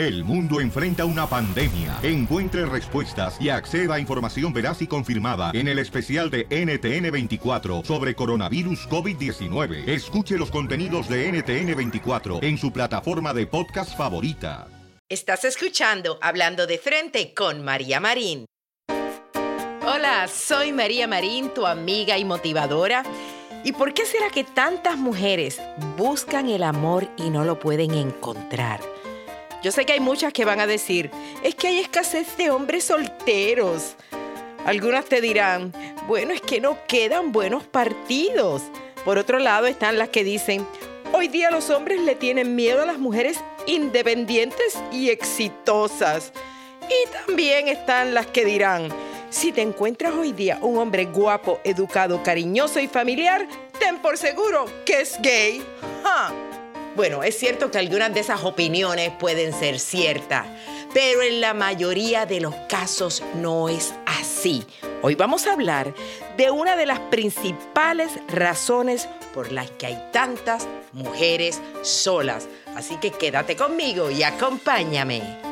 El mundo enfrenta una pandemia. Encuentre respuestas y acceda a información veraz y confirmada en el especial de NTN24 sobre coronavirus COVID-19. Escuche los contenidos de NTN24 en su plataforma de podcast favorita. Estás escuchando Hablando de Frente con María Marín. Hola, soy María Marín, tu amiga y motivadora. ¿Y por qué será que tantas mujeres buscan el amor y no lo pueden encontrar? Yo sé que hay muchas que van a decir, es que hay escasez de hombres solteros. Algunas te dirán, bueno, es que no quedan buenos partidos. Por otro lado están las que dicen, hoy día los hombres le tienen miedo a las mujeres independientes y exitosas. Y también están las que dirán, si te encuentras hoy día un hombre guapo, educado, cariñoso y familiar, ten por seguro que es gay. Bueno, es cierto que algunas de esas opiniones pueden ser ciertas, pero en la mayoría de los casos no es así. Hoy vamos a hablar de una de las principales razones por las que hay tantas mujeres solas. Así que quédate conmigo y acompáñame.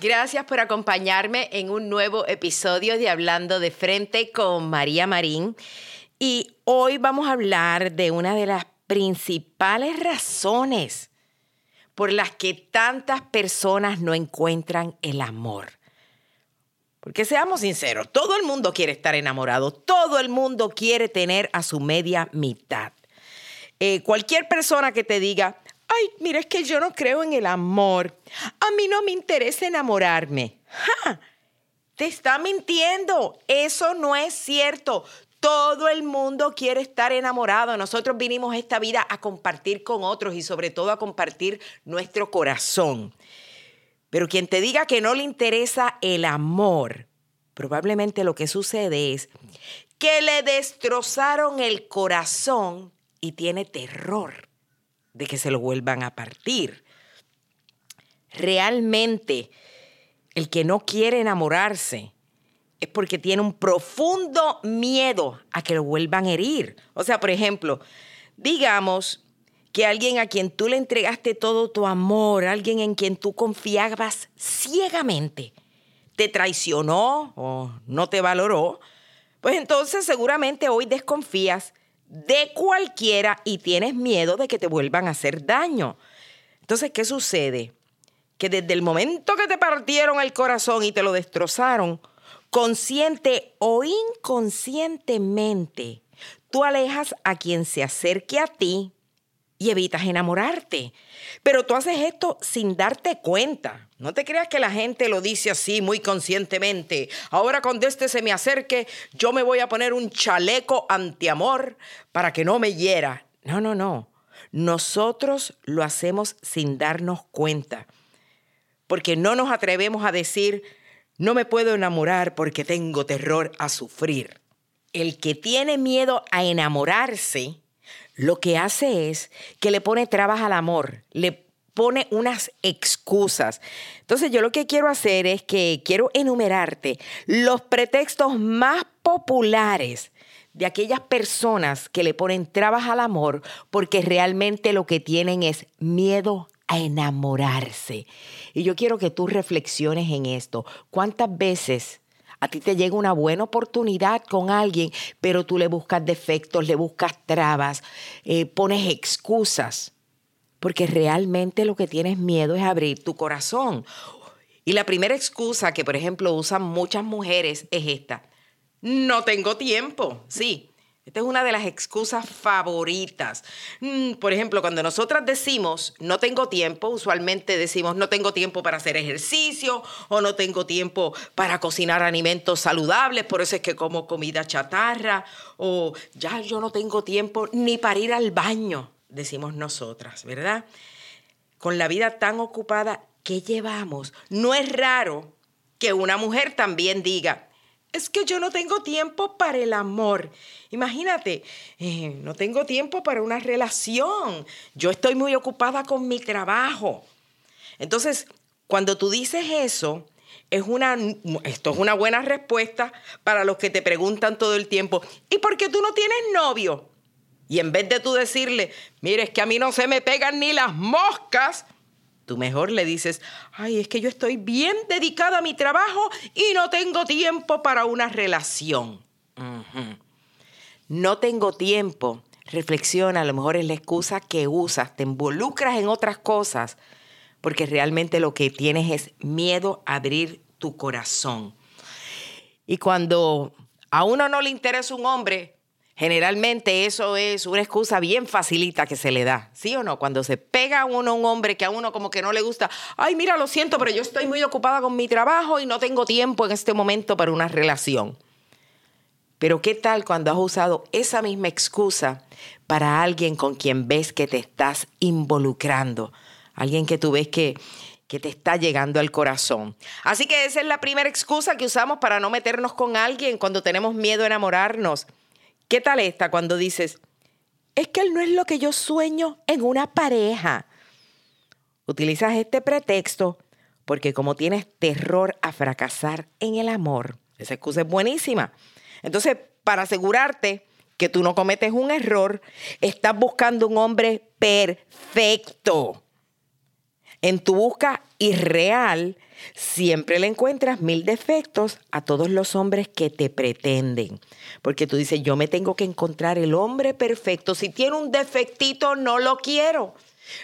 Gracias por acompañarme en un nuevo episodio de Hablando de Frente con María Marín. Y hoy vamos a hablar de una de las principales razones por las que tantas personas no encuentran el amor. Porque seamos sinceros, todo el mundo quiere estar enamorado, todo el mundo quiere tener a su media mitad. Eh, cualquier persona que te diga, ay, mira, es que yo no creo en el amor. A mí no me interesa enamorarme. ¡Ja! Te está mintiendo. Eso no es cierto. Todo el mundo quiere estar enamorado. Nosotros vinimos esta vida a compartir con otros y sobre todo a compartir nuestro corazón. Pero quien te diga que no le interesa el amor, probablemente lo que sucede es que le destrozaron el corazón y tiene terror de que se lo vuelvan a partir. Realmente, el que no quiere enamorarse es porque tiene un profundo miedo a que lo vuelvan a herir. O sea, por ejemplo, digamos que alguien a quien tú le entregaste todo tu amor, alguien en quien tú confiabas ciegamente, te traicionó o no te valoró, pues entonces seguramente hoy desconfías de cualquiera y tienes miedo de que te vuelvan a hacer daño. Entonces, ¿qué sucede? Que desde el momento que te partieron el corazón y te lo destrozaron, consciente o inconscientemente, tú alejas a quien se acerque a ti y evitas enamorarte. Pero tú haces esto sin darte cuenta. No te creas que la gente lo dice así muy conscientemente. Ahora cuando este se me acerque, yo me voy a poner un chaleco antiamor para que no me hiera. No, no, no. Nosotros lo hacemos sin darnos cuenta. Porque no nos atrevemos a decir, no me puedo enamorar porque tengo terror a sufrir. El que tiene miedo a enamorarse lo que hace es que le pone trabas al amor, le pone unas excusas. Entonces yo lo que quiero hacer es que quiero enumerarte los pretextos más populares de aquellas personas que le ponen trabas al amor porque realmente lo que tienen es miedo a enamorarse. Y yo quiero que tú reflexiones en esto. ¿Cuántas veces a ti te llega una buena oportunidad con alguien, pero tú le buscas defectos, le buscas trabas, eh, pones excusas, porque realmente lo que tienes miedo es abrir tu corazón. Y la primera excusa que, por ejemplo, usan muchas mujeres es esta. No tengo tiempo. Sí, esta es una de las excusas favoritas. Mm, por ejemplo, cuando nosotras decimos no tengo tiempo, usualmente decimos no tengo tiempo para hacer ejercicio o no tengo tiempo para cocinar alimentos saludables, por eso es que como comida chatarra o ya yo no tengo tiempo ni para ir al baño, decimos nosotras, ¿verdad? Con la vida tan ocupada, ¿qué llevamos? No es raro que una mujer también diga, es que yo no tengo tiempo para el amor. Imagínate, eh, no tengo tiempo para una relación. Yo estoy muy ocupada con mi trabajo. Entonces, cuando tú dices eso, es una, esto es una buena respuesta para los que te preguntan todo el tiempo, ¿y por qué tú no tienes novio? Y en vez de tú decirle, mire, es que a mí no se me pegan ni las moscas, tú mejor le dices, ay, es que yo estoy bien dedicada a mi trabajo y no tengo tiempo para una relación. No tengo tiempo. Reflexiona, a lo mejor es la excusa que usas, te involucras en otras cosas porque realmente lo que tienes es miedo a abrir tu corazón. Y cuando a uno no le interesa un hombre, generalmente eso es una excusa bien facilita que se le da, ¿sí o no? Cuando se pega a uno un hombre que a uno como que no le gusta, ay, mira, lo siento, pero yo estoy muy ocupada con mi trabajo y no tengo tiempo en este momento para una relación. Pero ¿qué tal cuando has usado esa misma excusa para alguien con quien ves que te estás involucrando? alguien que tú ves que, que te está llegando al corazón. Así que esa es la primera excusa que usamos para no meternos con alguien cuando tenemos miedo a enamorarnos. ¿Qué tal esta cuando dices, es que él no es lo que yo sueño en una pareja? Utilizas este pretexto porque como tienes terror a fracasar en el amor, esa excusa es buenísima. Entonces, para asegurarte que tú no cometes un error, estás buscando un hombre perfecto. En tu busca irreal, siempre le encuentras mil defectos a todos los hombres que te pretenden. Porque tú dices, yo me tengo que encontrar el hombre perfecto. Si tiene un defectito, no lo quiero.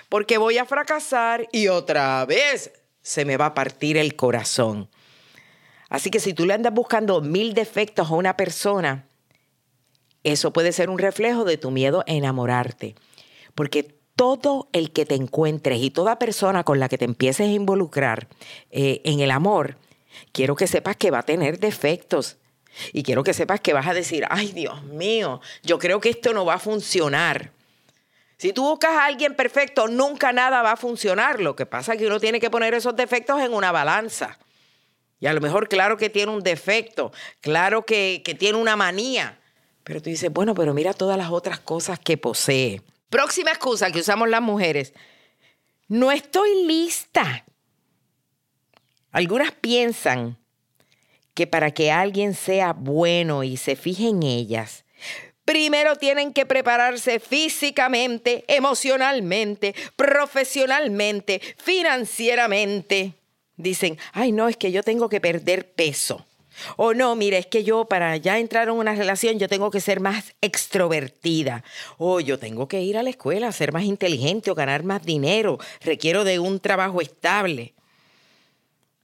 Porque voy a fracasar y otra vez se me va a partir el corazón. Así que si tú le andas buscando mil defectos a una persona, eso puede ser un reflejo de tu miedo a enamorarte. Porque todo el que te encuentres y toda persona con la que te empieces a involucrar eh, en el amor, quiero que sepas que va a tener defectos. Y quiero que sepas que vas a decir, ay Dios mío, yo creo que esto no va a funcionar. Si tú buscas a alguien perfecto, nunca nada va a funcionar. Lo que pasa es que uno tiene que poner esos defectos en una balanza. Y a lo mejor, claro que tiene un defecto, claro que, que tiene una manía. Pero tú dices, bueno, pero mira todas las otras cosas que posee. Próxima excusa que usamos las mujeres. No estoy lista. Algunas piensan que para que alguien sea bueno y se fije en ellas, primero tienen que prepararse físicamente, emocionalmente, profesionalmente, financieramente. Dicen, ay no, es que yo tengo que perder peso. O no, mira, es que yo para ya entrar en una relación yo tengo que ser más extrovertida. O yo tengo que ir a la escuela, ser más inteligente o ganar más dinero. Requiero de un trabajo estable.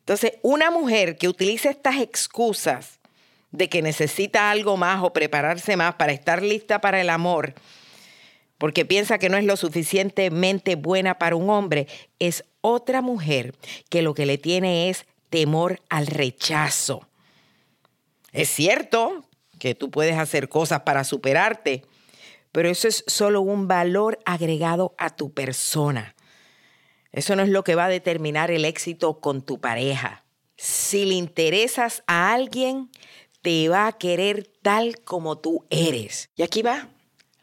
Entonces, una mujer que utiliza estas excusas de que necesita algo más o prepararse más para estar lista para el amor, porque piensa que no es lo suficientemente buena para un hombre, es otra mujer que lo que le tiene es temor al rechazo. Es cierto que tú puedes hacer cosas para superarte, pero eso es solo un valor agregado a tu persona. Eso no es lo que va a determinar el éxito con tu pareja. Si le interesas a alguien, te va a querer tal como tú eres. Y aquí va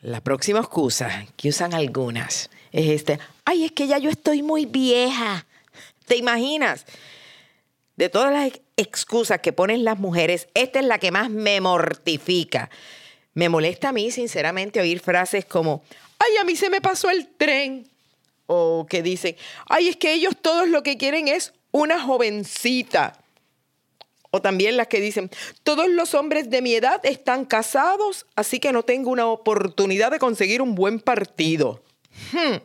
la próxima excusa que usan algunas. Es este, ay, es que ya yo estoy muy vieja. ¿Te imaginas? De todas las excusas que ponen las mujeres, esta es la que más me mortifica. Me molesta a mí, sinceramente, oír frases como, ay, a mí se me pasó el tren. O que dicen, ay, es que ellos todos lo que quieren es una jovencita. O también las que dicen, todos los hombres de mi edad están casados, así que no tengo una oportunidad de conseguir un buen partido. Hmm.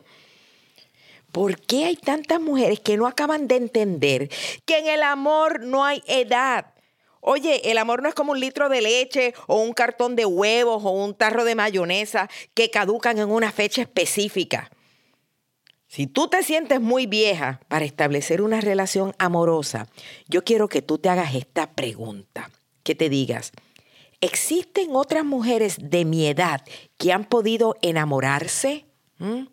¿Por qué hay tantas mujeres que no acaban de entender que en el amor no hay edad? Oye, el amor no es como un litro de leche o un cartón de huevos o un tarro de mayonesa que caducan en una fecha específica. Si tú te sientes muy vieja para establecer una relación amorosa, yo quiero que tú te hagas esta pregunta, que te digas, ¿existen otras mujeres de mi edad que han podido enamorarse? ¿Mm?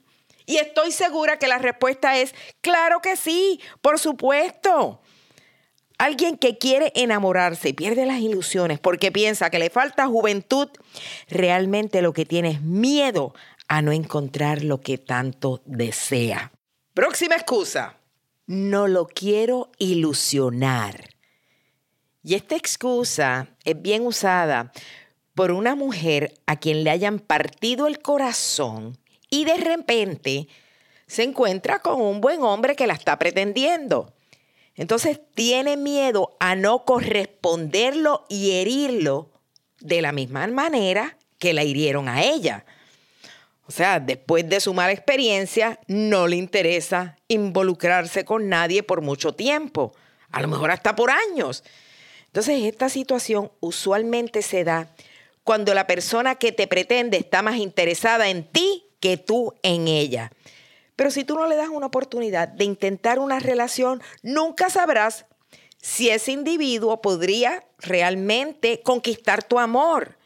Y estoy segura que la respuesta es, claro que sí, por supuesto. Alguien que quiere enamorarse y pierde las ilusiones porque piensa que le falta juventud, realmente lo que tiene es miedo a no encontrar lo que tanto desea. Próxima excusa. No lo quiero ilusionar. Y esta excusa es bien usada por una mujer a quien le hayan partido el corazón y de repente se encuentra con un buen hombre que la está pretendiendo. Entonces tiene miedo a no corresponderlo y herirlo de la misma manera que la hirieron a ella. O sea, después de su mala experiencia, no le interesa involucrarse con nadie por mucho tiempo, a lo mejor hasta por años. Entonces, esta situación usualmente se da cuando la persona que te pretende está más interesada en ti que tú en ella. Pero si tú no le das una oportunidad de intentar una relación, nunca sabrás si ese individuo podría realmente conquistar tu amor.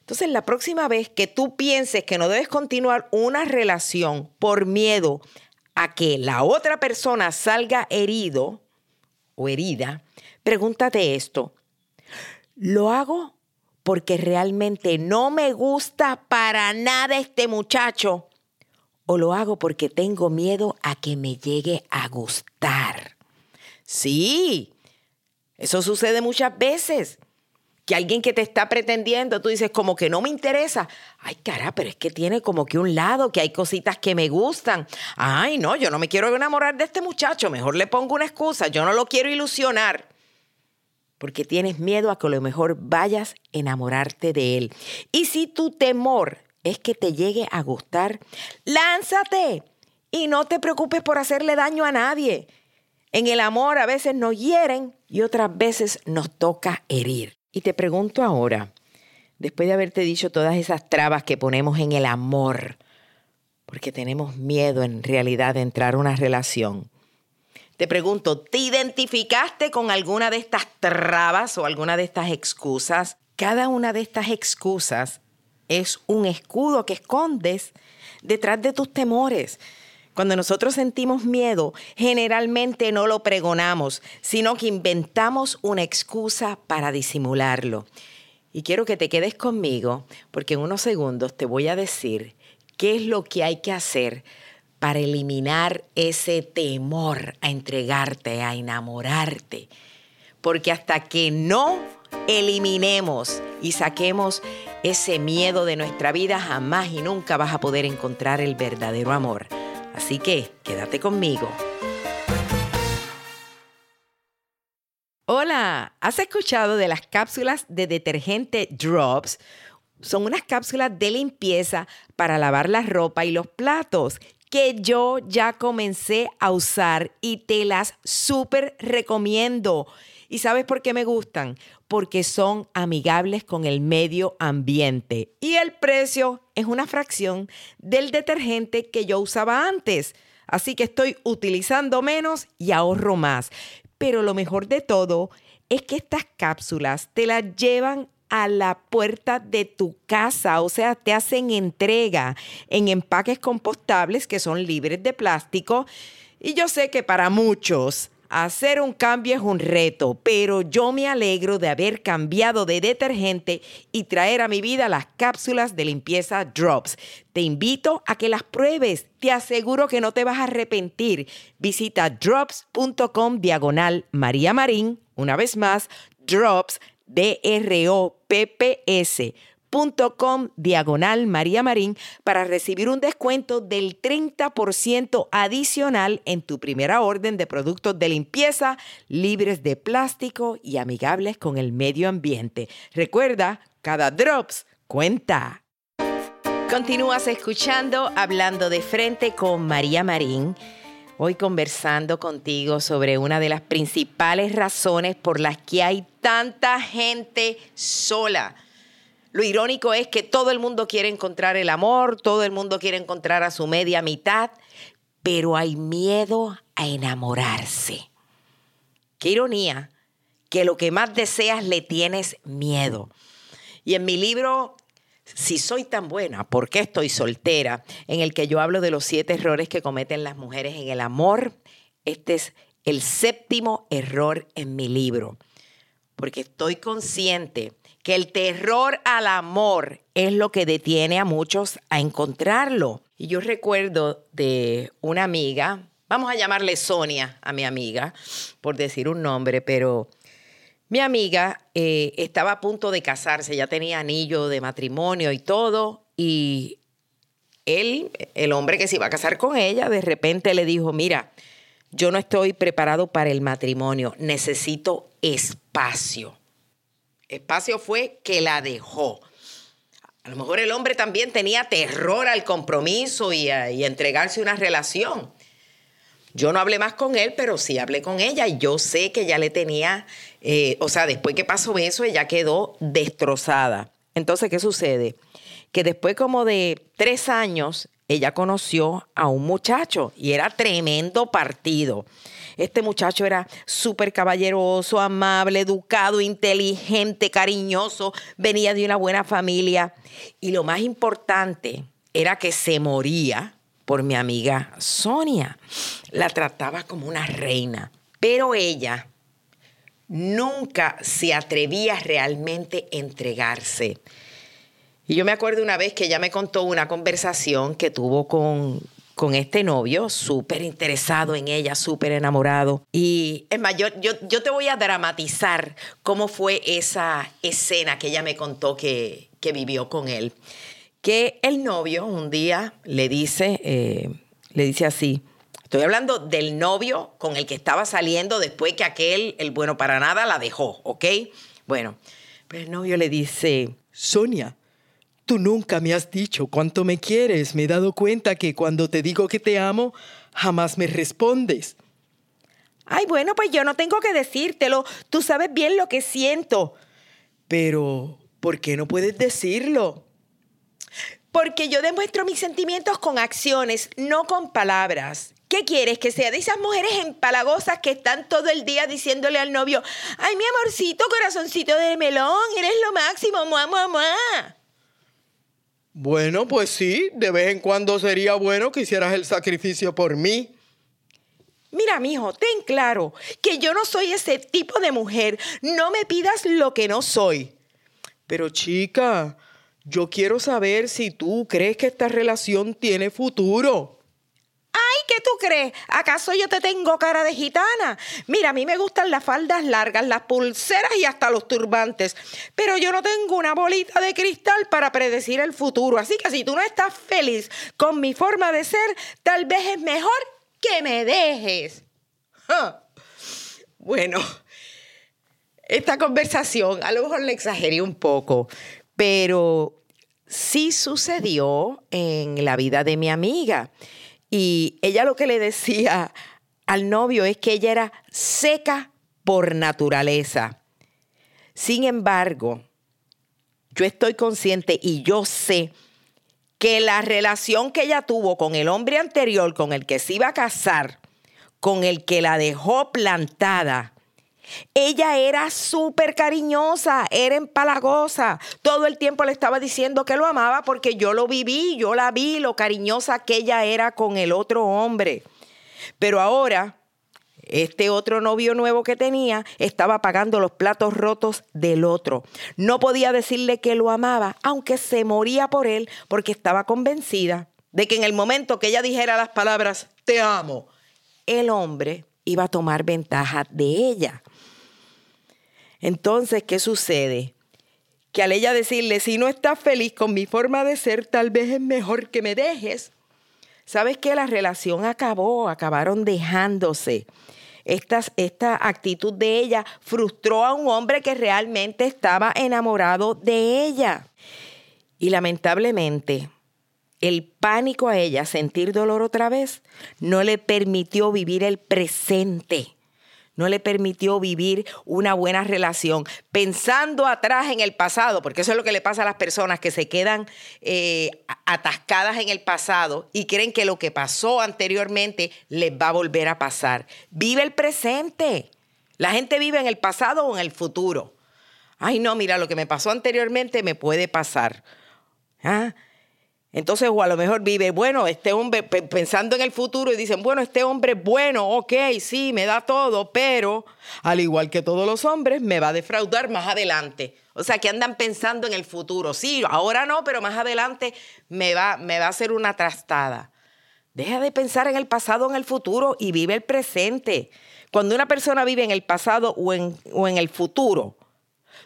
Entonces, la próxima vez que tú pienses que no debes continuar una relación por miedo a que la otra persona salga herido o herida, Pregúntate esto. ¿Lo hago porque realmente no me gusta para nada este muchacho? ¿O lo hago porque tengo miedo a que me llegue a gustar? Sí, eso sucede muchas veces. Que alguien que te está pretendiendo, tú dices como que no me interesa. Ay, cara, pero es que tiene como que un lado, que hay cositas que me gustan. Ay, no, yo no me quiero enamorar de este muchacho, mejor le pongo una excusa, yo no lo quiero ilusionar porque tienes miedo a que a lo mejor vayas a enamorarte de él. Y si tu temor es que te llegue a gustar, lánzate y no te preocupes por hacerle daño a nadie. En el amor a veces nos hieren y otras veces nos toca herir. Y te pregunto ahora, después de haberte dicho todas esas trabas que ponemos en el amor, porque tenemos miedo en realidad de entrar a una relación, te pregunto, ¿te identificaste con alguna de estas trabas o alguna de estas excusas? Cada una de estas excusas es un escudo que escondes detrás de tus temores. Cuando nosotros sentimos miedo, generalmente no lo pregonamos, sino que inventamos una excusa para disimularlo. Y quiero que te quedes conmigo, porque en unos segundos te voy a decir qué es lo que hay que hacer para eliminar ese temor a entregarte, a enamorarte. Porque hasta que no eliminemos y saquemos ese miedo de nuestra vida, jamás y nunca vas a poder encontrar el verdadero amor. Así que quédate conmigo. Hola, ¿has escuchado de las cápsulas de detergente Drops? Son unas cápsulas de limpieza para lavar la ropa y los platos que yo ya comencé a usar y te las súper recomiendo. ¿Y sabes por qué me gustan? Porque son amigables con el medio ambiente y el precio es una fracción del detergente que yo usaba antes. Así que estoy utilizando menos y ahorro más. Pero lo mejor de todo es que estas cápsulas te las llevan a la puerta de tu casa, o sea, te hacen entrega en empaques compostables que son libres de plástico. Y yo sé que para muchos hacer un cambio es un reto, pero yo me alegro de haber cambiado de detergente y traer a mi vida las cápsulas de limpieza Drops. Te invito a que las pruebes, te aseguro que no te vas a arrepentir. Visita drops.com diagonal María Marín, una vez más, drops dropps.com diagonal María Marín para recibir un descuento del 30% adicional en tu primera orden de productos de limpieza libres de plástico y amigables con el medio ambiente. Recuerda, cada drops cuenta. Continúas escuchando Hablando de frente con María Marín. Hoy conversando contigo sobre una de las principales razones por las que hay tanta gente sola. Lo irónico es que todo el mundo quiere encontrar el amor, todo el mundo quiere encontrar a su media mitad, pero hay miedo a enamorarse. Qué ironía que lo que más deseas le tienes miedo. Y en mi libro si soy tan buena, ¿por qué estoy soltera? En el que yo hablo de los siete errores que cometen las mujeres en el amor. Este es el séptimo error en mi libro, porque estoy consciente que el terror al amor es lo que detiene a muchos a encontrarlo. Y yo recuerdo de una amiga, vamos a llamarle Sonia a mi amiga, por decir un nombre, pero Mi amiga eh, estaba a punto de casarse, ya tenía anillo de matrimonio y todo, y él, el hombre que se iba a casar con ella, de repente le dijo, mira, yo no estoy preparado para el matrimonio, necesito espacio. Espacio fue que la dejó. A lo mejor el hombre también tenía terror al compromiso y a, entregarse una relación. Yo no hablé más con él, pero sí hablé con ella y yo sé que ya le tenía, eh, o sea, después que pasó eso, ella quedó destrozada. Entonces, ¿qué sucede? Que después como de tres años, ella conoció a un muchacho y era tremendo partido. Este muchacho era súper caballeroso, amable, educado, inteligente, cariñoso, venía de una buena familia. Y lo más importante era que se moría por mi amiga Sonia. La trataba como una reina. Pero ella nunca se atrevía realmente a entregarse. Y yo me acuerdo una vez que ella me contó una conversación que tuvo con, con este novio, súper interesado en ella, súper enamorado. Y es más, yo, yo, te voy a dramatizar cómo fue esa escena que ella me contó que, que vivió con él. Que el novio un día le dice, eh, le dice así, estoy hablando del novio con el que estaba saliendo después que aquel, el bueno para nada, la dejó, ¿ok? Bueno, pero el novio le dice, Sonia, Tú nunca me has dicho cuánto me quieres. Me he dado cuenta que cuando te digo que te amo, jamás me respondes. Ay, bueno, pues yo no tengo que decírtelo. Tú sabes bien lo que siento. Pero, ¿por qué no puedes decirlo? Porque yo demuestro mis sentimientos con acciones, no con palabras. ¿Qué quieres? Que sea de esas mujeres empalagosas que están todo el día diciéndole al novio, ay, mi amorcito, corazoncito de melón, eres lo máximo, mua, mua. Bueno, pues sí, de vez en cuando sería bueno que hicieras el sacrificio por mí. Mira, mijo, ten claro que yo no soy ese tipo de mujer. No me pidas lo que no soy. Pero chica, yo quiero saber si tú crees que esta relación tiene futuro. ¿Qué tú crees? ¿Acaso yo te tengo cara de gitana? Mira, a mí me gustan las faldas largas, las pulseras y hasta los turbantes, pero yo no tengo una bolita de cristal para predecir el futuro. Así que si tú no estás feliz con mi forma de ser, tal vez es mejor que me dejes. Bueno, esta conversación a lo mejor le exageré un poco, pero sí sucedió en la vida de mi amiga. Y ella lo que le decía al novio es que ella era seca por naturaleza. Sin embargo, yo estoy consciente y yo sé que la relación que ella tuvo con el hombre anterior, con el que se iba a casar, con el que la dejó plantada, ella era súper cariñosa, era empalagosa. Todo el tiempo le estaba diciendo que lo amaba porque yo lo viví, yo la vi, lo cariñosa que ella era con el otro hombre. Pero ahora, este otro novio nuevo que tenía estaba pagando los platos rotos del otro. No podía decirle que lo amaba, aunque se moría por él porque estaba convencida de que en el momento que ella dijera las palabras, te amo, el hombre iba a tomar ventaja de ella. Entonces, ¿qué sucede? Que al ella decirle, si no estás feliz con mi forma de ser, tal vez es mejor que me dejes. ¿Sabes qué? La relación acabó, acabaron dejándose. Esta, esta actitud de ella frustró a un hombre que realmente estaba enamorado de ella. Y lamentablemente, el pánico a ella, sentir dolor otra vez, no le permitió vivir el presente no le permitió vivir una buena relación, pensando atrás en el pasado, porque eso es lo que le pasa a las personas que se quedan eh, atascadas en el pasado y creen que lo que pasó anteriormente les va a volver a pasar. Vive el presente. La gente vive en el pasado o en el futuro. Ay, no, mira, lo que me pasó anteriormente me puede pasar. ¿Ah? Entonces, o a lo mejor vive, bueno, este hombre, pensando en el futuro y dicen, bueno, este hombre es bueno, ok, sí, me da todo, pero al igual que todos los hombres, me va a defraudar más adelante. O sea, que andan pensando en el futuro. Sí, ahora no, pero más adelante me va, me va a hacer una trastada. Deja de pensar en el pasado, en el futuro y vive el presente. Cuando una persona vive en el pasado o en, o en el futuro,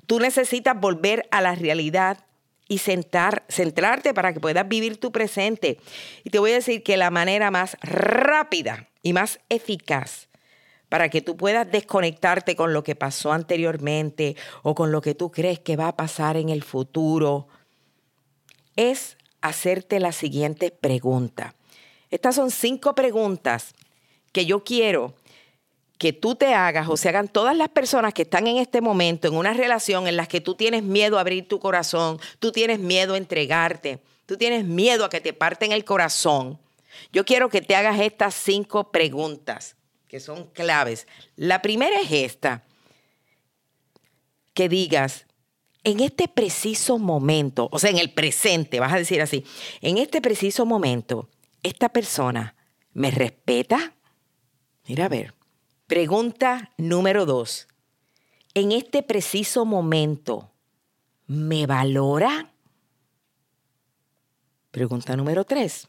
tú necesitas volver a la realidad y sentar, centrarte para que puedas vivir tu presente. Y te voy a decir que la manera más rápida y más eficaz para que tú puedas desconectarte con lo que pasó anteriormente o con lo que tú crees que va a pasar en el futuro, es hacerte la siguiente pregunta. Estas son cinco preguntas que yo quiero que tú te hagas o se hagan todas las personas que están en este momento en una relación en la que tú tienes miedo a abrir tu corazón, tú tienes miedo a entregarte, tú tienes miedo a que te parten el corazón. Yo quiero que te hagas estas cinco preguntas que son claves. La primera es esta, que digas, en este preciso momento, o sea, en el presente, vas a decir así, en este preciso momento, esta persona me respeta. Mira a ver, Pregunta número dos. En este preciso momento, ¿me valora? Pregunta número tres.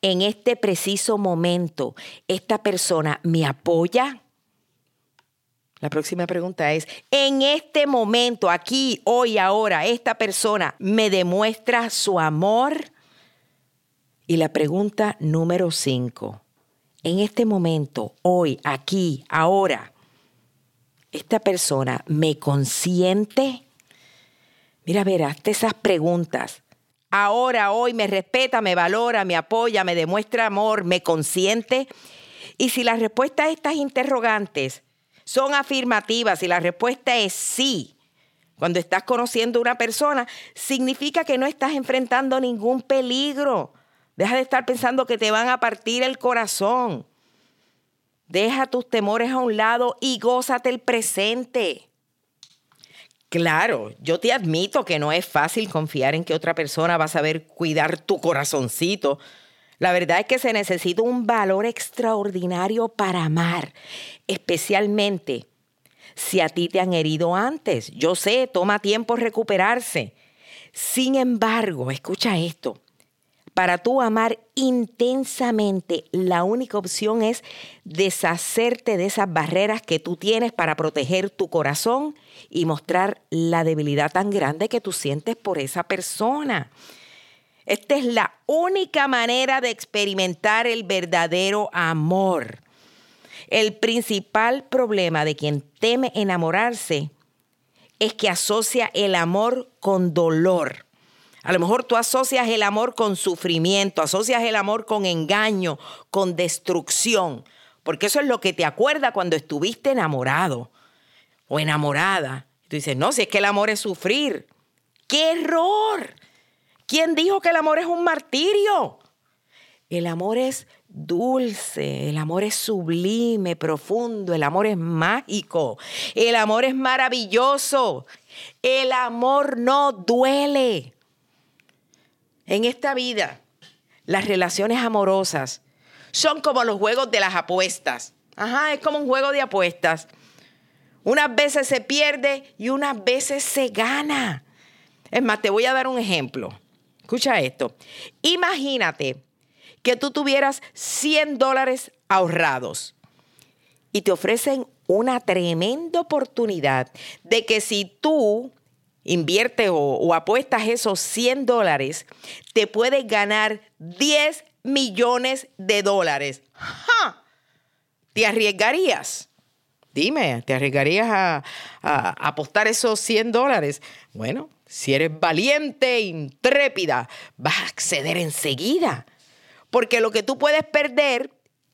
En este preciso momento, ¿esta persona me apoya? La próxima pregunta es, en este momento, aquí, hoy, ahora, esta persona me demuestra su amor. Y la pregunta número cinco, en este momento, hoy, aquí, ahora, esta persona me consiente? Mira, ver, hazte esas preguntas. Ahora, hoy, me respeta, me valora, me apoya, me demuestra amor, me consiente. Y si la respuesta a estas interrogantes son afirmativas, y la respuesta es sí, cuando estás conociendo a una persona, significa que no estás enfrentando ningún peligro. Deja de estar pensando que te van a partir el corazón. Deja tus temores a un lado y gózate el presente. Claro, yo te admito que no es fácil confiar en que otra persona va a saber cuidar tu corazoncito. La verdad es que se necesita un valor extraordinario para amar, especialmente si a ti te han herido antes. Yo sé, toma tiempo recuperarse. Sin embargo, escucha esto, para tú amar intensamente, la única opción es deshacerte de esas barreras que tú tienes para proteger tu corazón y mostrar la debilidad tan grande que tú sientes por esa persona. Esta es la única manera de experimentar el verdadero amor. El principal problema de quien teme enamorarse es que asocia el amor con dolor. A lo mejor tú asocias el amor con sufrimiento, asocias el amor con engaño, con destrucción, porque eso es lo que te acuerda cuando estuviste enamorado o enamorada. tú dices, no, si es que el amor es sufrir. ¡Qué error! ¿Quién dijo que el amor es un martirio? El amor es dulce, el amor es sublime, profundo, el amor es mágico, el amor es maravilloso, el amor no duele. En esta vida, las relaciones amorosas son como los juegos de las apuestas. Ajá, es como un juego de apuestas. Unas veces se pierde y unas veces se gana. Es más, te voy a dar un ejemplo. Escucha esto. Imagínate que tú tuvieras 100 dólares ahorrados y te ofrecen una tremenda oportunidad de que si tú invierte o, apuestas esos 100 dólares, te puedes ganar 10 millones de dólares. ¡Ja! ¿Te arriesgarías? Dime, ¿te arriesgarías a, apostar esos 100 dólares? Bueno, si eres valiente, intrépida, vas a acceder enseguida. Porque lo que tú puedes perder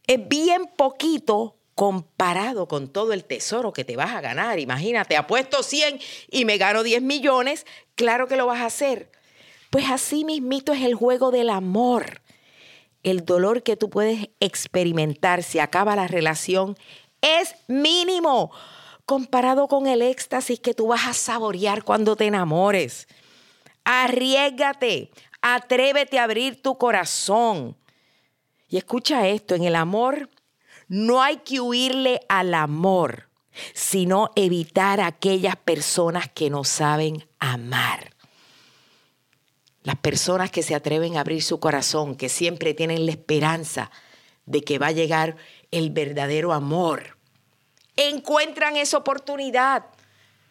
es bien poquito comparado con todo el tesoro que te vas a ganar. Imagínate, apuesto 100 y me gano 10 millones, claro que lo vas a hacer. Pues así mismito es el juego del amor. El dolor que tú puedes experimentar si acaba la relación es mínimo comparado con el éxtasis que tú vas a saborear cuando te enamores. Arriesgate, atrévete a abrir tu corazón. Y escucha esto, en el amor no hay que huirle al amor, sino evitar a aquellas personas que no saben amar. Las personas que se atreven a abrir su corazón, que siempre tienen la esperanza de que va a llegar el verdadero amor. encuentran esa oportunidad.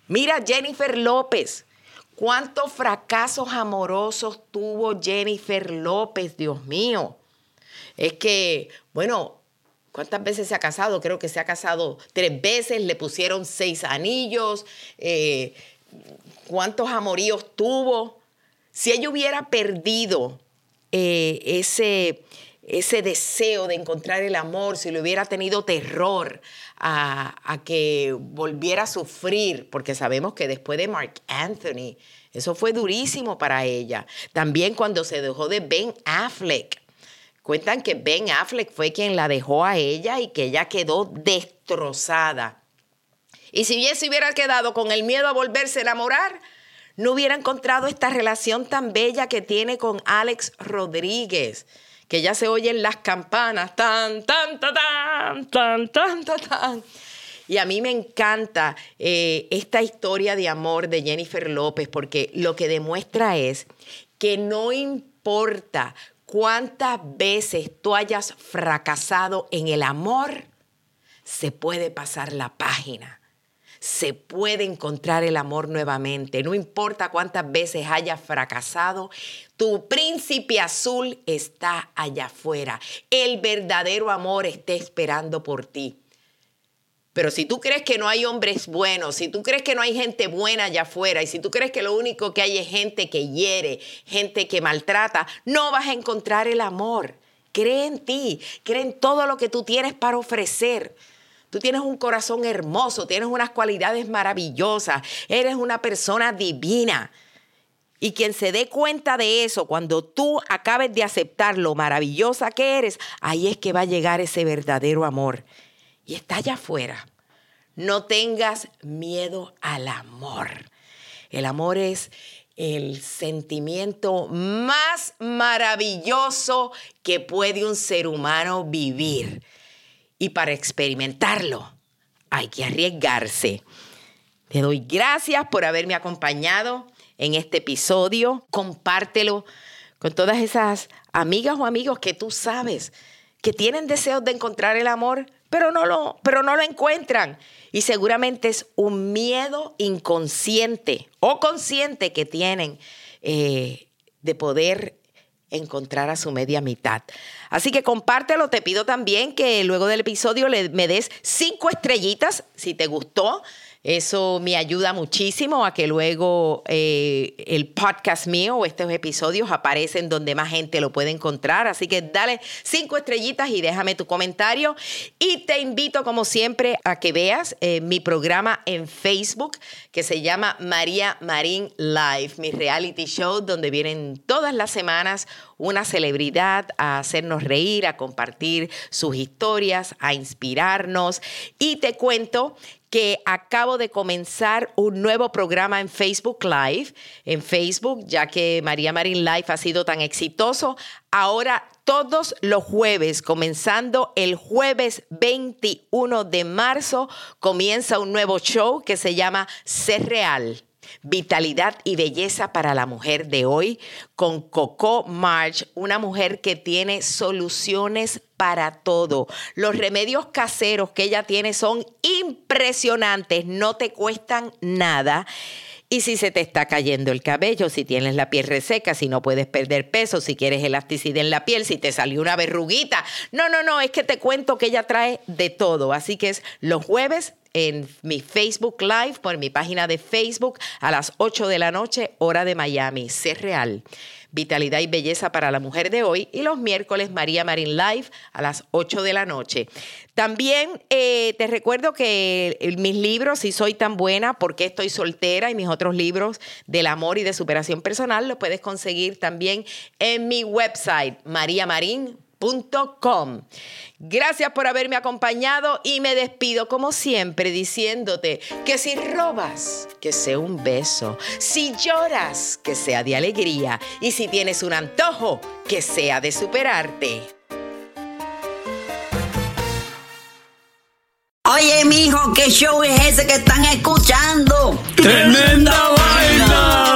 Mira Jennifer López. ¿Cuántos fracasos amorosos tuvo Jennifer López, Dios mío? Es que, bueno, ¿cuántas veces se ha casado? Creo que se ha casado tres veces, le pusieron seis anillos. Eh, ¿Cuántos amoríos tuvo? Si ella hubiera perdido eh, ese, ese deseo de encontrar el amor, si le hubiera tenido terror a, a, que volviera a sufrir, porque sabemos que después de Mark Anthony, eso fue durísimo para ella. También cuando se dejó de Ben Affleck. Cuentan que Ben Affleck fue quien la dejó a ella y que ella quedó destrozada. Y si bien se hubiera quedado con el miedo a volverse a enamorar, no hubiera encontrado esta relación tan bella que tiene con Alex Rodríguez, que ya se oyen las campanas, tan, tan, tan, tan, tan, tan, tan. tan. Y a mí me encanta eh, esta historia de amor de Jennifer López porque lo que demuestra es que no importa cuántas veces tú hayas fracasado en el amor, se puede pasar la página se puede encontrar el amor nuevamente. No importa cuántas veces hayas fracasado, tu príncipe azul está allá afuera. El verdadero amor está esperando por ti. Pero si tú crees que no hay hombres buenos, si tú crees que no hay gente buena allá afuera y si tú crees que lo único que hay es gente que hiere, gente que maltrata, no vas a encontrar el amor. Cree en ti, cree en todo lo que tú tienes para ofrecer. Tú tienes un corazón hermoso, tienes unas cualidades maravillosas, eres una persona divina. Y quien se dé cuenta de eso, cuando tú acabes de aceptar lo maravillosa que eres, ahí es que va a llegar ese verdadero amor. Y está allá afuera. No tengas miedo al amor. El amor es el sentimiento más maravilloso que puede un ser humano vivir. Y para experimentarlo hay que arriesgarse. Te doy gracias por haberme acompañado en este episodio. Compártelo con todas esas amigas o amigos que tú sabes que tienen deseos de encontrar el amor, pero no lo, pero no lo encuentran. Y seguramente es un miedo inconsciente o consciente que tienen eh, de poder encontrar a su media mitad. Así que compártelo, te pido también que luego del episodio le, me des cinco estrellitas si te gustó. Eso me ayuda muchísimo a que luego eh, el podcast mío o estos episodios aparecen donde más gente lo puede encontrar. Así que dale cinco estrellitas y déjame tu comentario. Y te invito, como siempre, a que veas eh, mi programa en Facebook que se llama María Marín Live, mi reality show donde vienen todas las semanas una celebridad a hacernos reír, a compartir sus historias, a inspirarnos. Y te cuento que acabo de comenzar un nuevo programa en Facebook Live, en Facebook, ya que María Marín Live ha sido tan exitoso. Ahora todos los jueves, comenzando el jueves 21 de marzo, comienza un nuevo show que se llama Ser Real. Vitalidad y belleza para la mujer de hoy con Coco March, una mujer que tiene soluciones para todo. Los remedios caseros que ella tiene son impresionantes, no te cuestan nada. Y si se te está cayendo el cabello, si tienes la piel reseca, si no puedes perder peso, si quieres elasticidad en la piel, si te salió una verruguita. No, no, no, es que te cuento que ella trae de todo. Así que es los jueves en mi Facebook Live, por mi página de Facebook, a las 8 de la noche, hora de Miami. Ser real. Vitalidad y Belleza para la Mujer de hoy y los miércoles María Marín Live a las 8 de la noche. También eh, te recuerdo que mis libros, Si Soy Tan Buena, porque estoy soltera y mis otros libros del amor y de superación personal, los puedes conseguir también en mi website, mariamarín.com Gracias por haberme acompañado y me despido como siempre diciéndote que si robas, que sea un beso, si lloras, que sea de alegría y si tienes un antojo, que sea de superarte. Oye, mijo, ¿qué show es ese que están escuchando? ¡Tremenda, vaina!